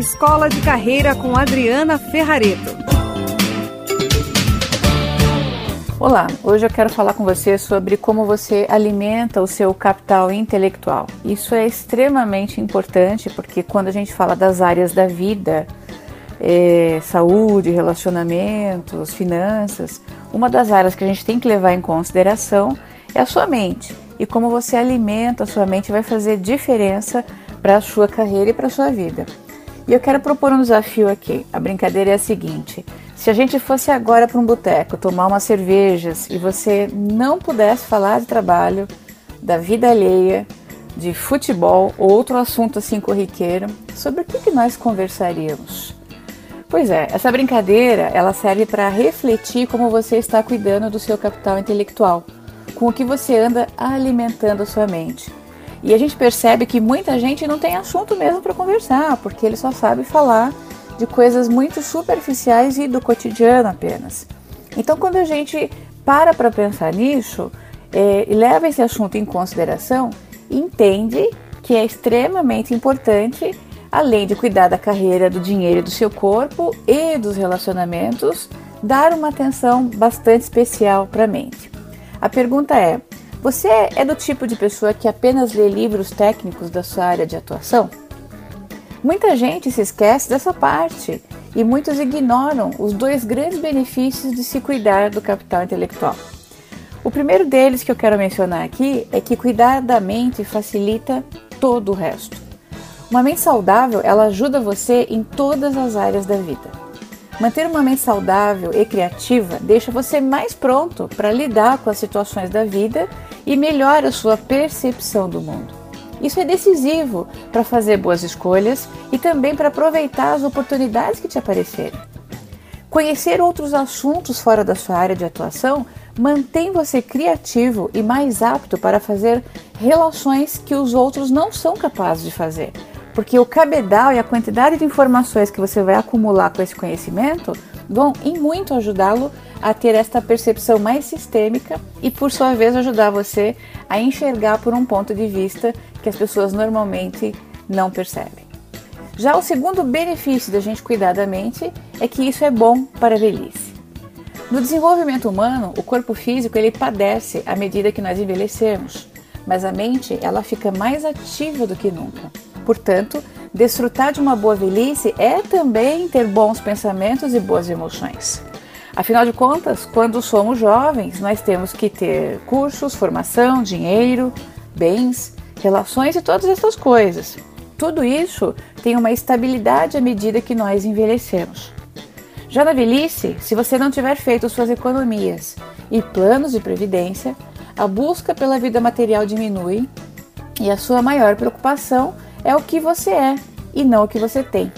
Escola de Carreira com Adriana Ferrareto. Olá, hoje eu quero falar com você sobre como você alimenta o seu capital intelectual. Isso é extremamente importante porque quando a gente fala das áreas da vida, é, saúde, relacionamentos, finanças, uma das áreas que a gente tem que levar em consideração é a sua mente. E como você alimenta a sua mente vai fazer diferença para a sua carreira e para a sua vida. E eu quero propor um desafio aqui. A brincadeira é a seguinte: se a gente fosse agora para um boteco tomar umas cervejas e você não pudesse falar de trabalho, da vida alheia, de futebol ou outro assunto assim corriqueiro, sobre o que, que nós conversaríamos? Pois é, essa brincadeira ela serve para refletir como você está cuidando do seu capital intelectual, com o que você anda alimentando a sua mente. E a gente percebe que muita gente não tem assunto mesmo para conversar, porque ele só sabe falar de coisas muito superficiais e do cotidiano apenas. Então, quando a gente para para pensar nisso é, e leva esse assunto em consideração, entende que é extremamente importante, além de cuidar da carreira, do dinheiro do seu corpo e dos relacionamentos, dar uma atenção bastante especial para a mente. A pergunta é: você é do tipo de pessoa que apenas lê livros técnicos da sua área de atuação? Muita gente se esquece dessa parte e muitos ignoram os dois grandes benefícios de se cuidar do capital intelectual. O primeiro deles que eu quero mencionar aqui é que cuidar da mente facilita todo o resto. Uma mente saudável, ela ajuda você em todas as áreas da vida. Manter uma mente saudável e criativa deixa você mais pronto para lidar com as situações da vida e melhora a sua percepção do mundo. Isso é decisivo para fazer boas escolhas e também para aproveitar as oportunidades que te aparecerem. Conhecer outros assuntos fora da sua área de atuação mantém você criativo e mais apto para fazer relações que os outros não são capazes de fazer, porque o cabedal e a quantidade de informações que você vai acumular com esse conhecimento vão em muito ajudá-lo a ter esta percepção mais sistêmica e, por sua vez, ajudar você a enxergar por um ponto de vista que as pessoas normalmente não percebem. Já o segundo benefício da gente cuidar da mente é que isso é bom para a velhice. No desenvolvimento humano, o corpo físico ele padece à medida que nós envelhecemos, mas a mente ela fica mais ativa do que nunca. Portanto, desfrutar de uma boa velhice é também ter bons pensamentos e boas emoções. Afinal de contas, quando somos jovens, nós temos que ter cursos, formação, dinheiro, bens, relações e todas essas coisas. Tudo isso tem uma estabilidade à medida que nós envelhecemos. Já na velhice, se você não tiver feito suas economias e planos de previdência, a busca pela vida material diminui e a sua maior preocupação é o que você é e não o que você tem.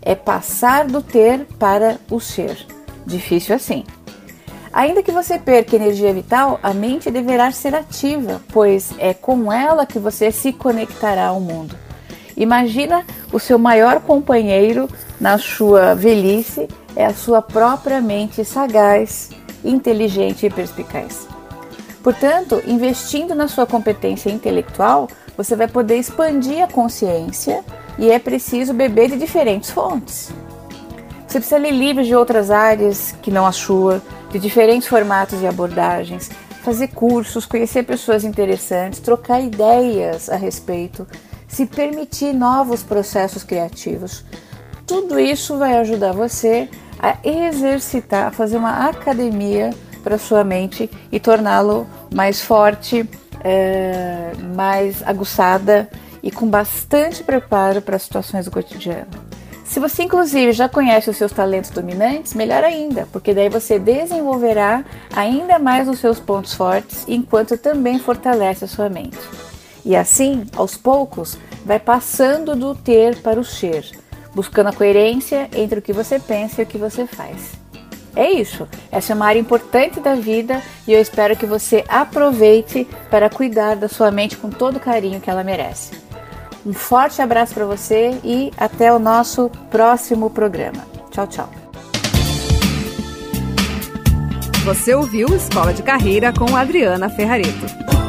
É passar do ter para o ser. Difícil assim. Ainda que você perca energia vital, a mente deverá ser ativa, pois é com ela que você se conectará ao mundo. Imagina o seu maior companheiro na sua velhice é a sua própria mente sagaz, inteligente e perspicaz. Portanto, investindo na sua competência intelectual, você vai poder expandir a consciência e é preciso beber de diferentes fontes. Você precisa ler livros de outras áreas que não a sua, de diferentes formatos e abordagens, fazer cursos, conhecer pessoas interessantes, trocar ideias a respeito, se permitir novos processos criativos. Tudo isso vai ajudar você a exercitar, a fazer uma academia para sua mente e torná-lo mais forte, é, mais aguçada e com bastante preparo para as situações do cotidiano. Se você, inclusive, já conhece os seus talentos dominantes, melhor ainda, porque daí você desenvolverá ainda mais os seus pontos fortes, enquanto também fortalece a sua mente. E assim, aos poucos, vai passando do ter para o ser, buscando a coerência entre o que você pensa e o que você faz. É isso. Essa é uma área importante da vida e eu espero que você aproveite para cuidar da sua mente com todo o carinho que ela merece. Um forte abraço para você e até o nosso próximo programa. Tchau, tchau. Você ouviu Escola de Carreira com Adriana Ferrareto.